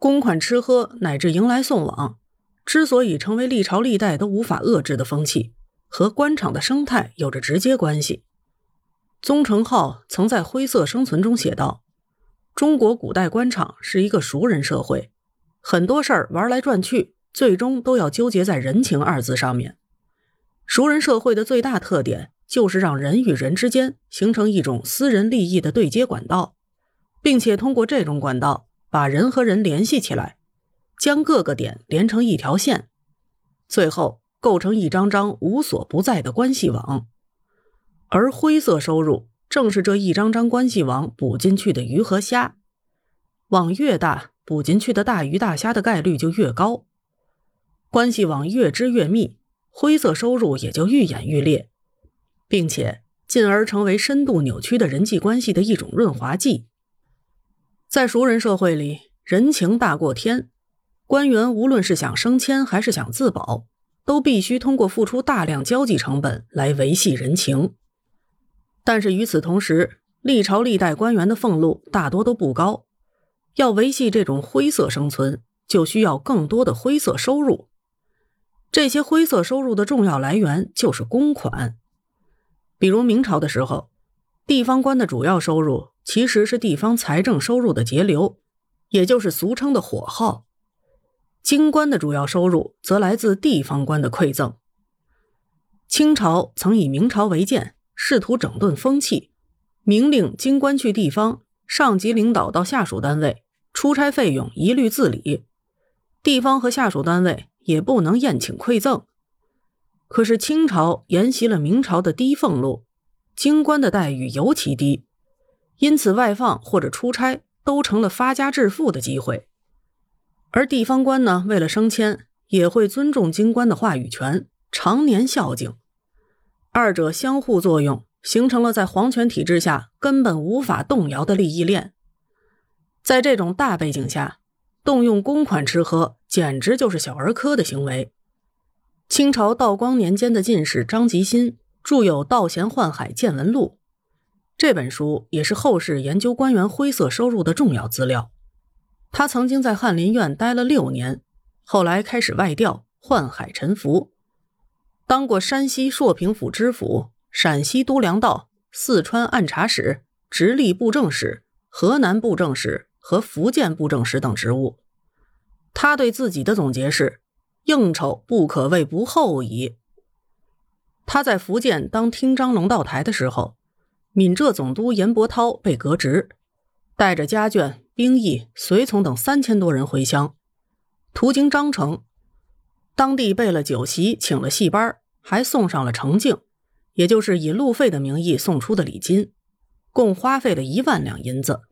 公款吃喝乃至迎来送往，之所以成为历朝历代都无法遏制的风气，和官场的生态有着直接关系。宗成浩曾在《灰色生存》中写道：“中国古代官场是一个熟人社会，很多事儿玩来转去，最终都要纠结在人情二字上面。熟人社会的最大特点就是让人与人之间形成一种私人利益的对接管道，并且通过这种管道把人和人联系起来，将各个点连成一条线，最后构成一张张无所不在的关系网。”而灰色收入正是这一张张关系网补进去的鱼和虾，网越大，补进去的大鱼大虾的概率就越高。关系网越织越密，灰色收入也就愈演愈烈，并且进而成为深度扭曲的人际关系的一种润滑剂。在熟人社会里，人情大过天，官员无论是想升迁还是想自保，都必须通过付出大量交际成本来维系人情。但是与此同时，历朝历代官员的俸禄大多都不高，要维系这种灰色生存，就需要更多的灰色收入。这些灰色收入的重要来源就是公款。比如明朝的时候，地方官的主要收入其实是地方财政收入的节流，也就是俗称的火耗；京官的主要收入则来自地方官的馈赠。清朝曾以明朝为鉴。试图整顿风气，明令京官去地方，上级领导到下属单位，出差费用一律自理，地方和下属单位也不能宴请馈赠。可是清朝沿袭了明朝的低俸禄，京官的待遇尤其低，因此外放或者出差都成了发家致富的机会。而地方官呢，为了升迁，也会尊重京官的话语权，常年孝敬。二者相互作用，形成了在皇权体制下根本无法动摇的利益链。在这种大背景下，动用公款吃喝，简直就是小儿科的行为。清朝道光年间的进士张吉新著有《道贤宦海见闻录》，这本书也是后世研究官员灰色收入的重要资料。他曾经在翰林院待了六年，后来开始外调，宦海沉浮。当过山西朔平府知府、陕西都粮道、四川按察使、直隶布政使、河南布政使和福建布政使等职务。他对自己的总结是：“应酬不可谓不厚矣。”他在福建当听章龙道台的时候，闽浙总督严伯涛被革职，带着家眷、兵役、随从等三千多人回乡，途经章城。当地备了酒席，请了戏班，还送上了程敬，也就是以路费的名义送出的礼金，共花费了一万两银子。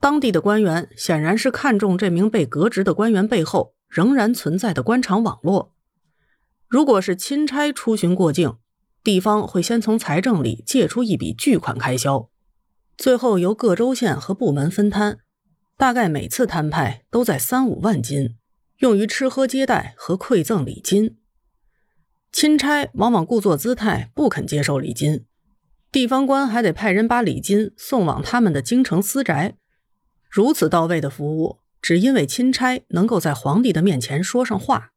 当地的官员显然是看中这名被革职的官员背后仍然存在的官场网络。如果是钦差出巡过境，地方会先从财政里借出一笔巨款开销，最后由各州县和部门分摊，大概每次摊派都在三五万金。用于吃喝接待和馈赠礼金，钦差往往故作姿态不肯接受礼金，地方官还得派人把礼金送往他们的京城私宅。如此到位的服务，只因为钦差能够在皇帝的面前说上话。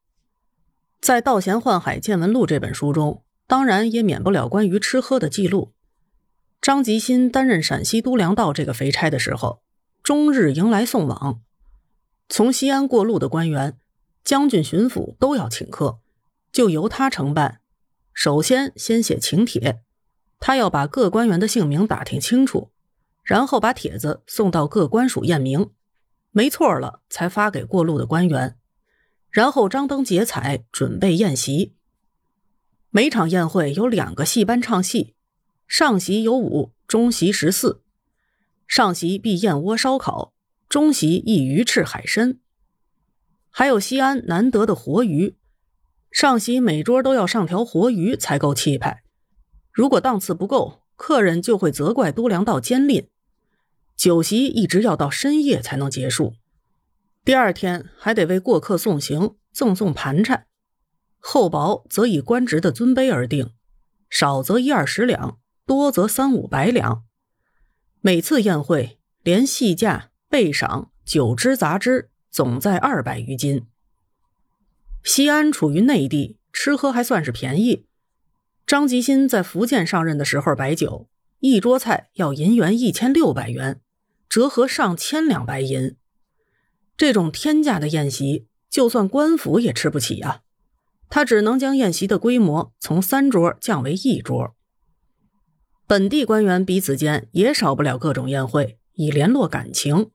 在《道贤宦海见闻录》这本书中，当然也免不了关于吃喝的记录。张吉新担任陕西都粮道这个肥差的时候，终日迎来送往。从西安过路的官员、将军、巡抚都要请客，就由他承办。首先先写请帖，他要把各官员的姓名打听清楚，然后把帖子送到各官署验明，没错了才发给过路的官员。然后张灯结彩，准备宴席。每场宴会有两个戏班唱戏，上席有五，中席十四。上席必燕窝烧烤。中席一鱼翅海参，还有西安难得的活鱼。上席每桌都要上条活鱼才够气派。如果档次不够，客人就会责怪都粮道奸吝。酒席一直要到深夜才能结束。第二天还得为过客送行，赠送盘缠。厚薄则以官职的尊卑而定，少则一二十两，多则三五百两。每次宴会连戏价。备赏、酒之杂支，总在二百余斤。西安处于内地，吃喝还算是便宜。张吉新在福建上任的时候摆酒，一桌菜要银元一千六百元，折合上千两白银。这种天价的宴席，就算官府也吃不起呀。他只能将宴席的规模从三桌降为一桌。本地官员彼此间也少不了各种宴会，以联络感情。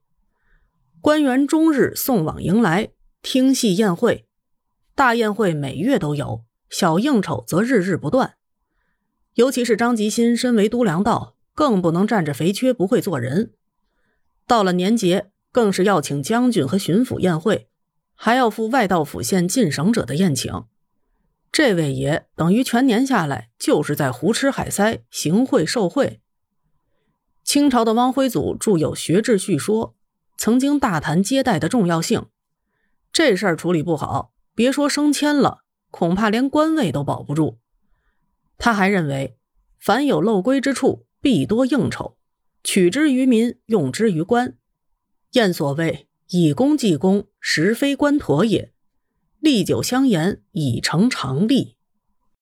官员终日送往迎来，听戏宴会，大宴会每月都有，小应酬则日日不断。尤其是张吉新身为都粮道，更不能占着肥缺不会做人。到了年节，更是要请将军和巡抚宴会，还要赴外道府县进省者的宴请。这位爷等于全年下来就是在胡吃海塞、行贿受贿。清朝的汪辉祖著有《学制叙说》，曾经大谈接待的重要性。这事儿处理不好，别说升迁了，恐怕连官位都保不住。他还认为，凡有漏规之处，必多应酬，取之于民，用之于官。燕所谓“以功济公，实非官妥也”。历久相沿，已成常例。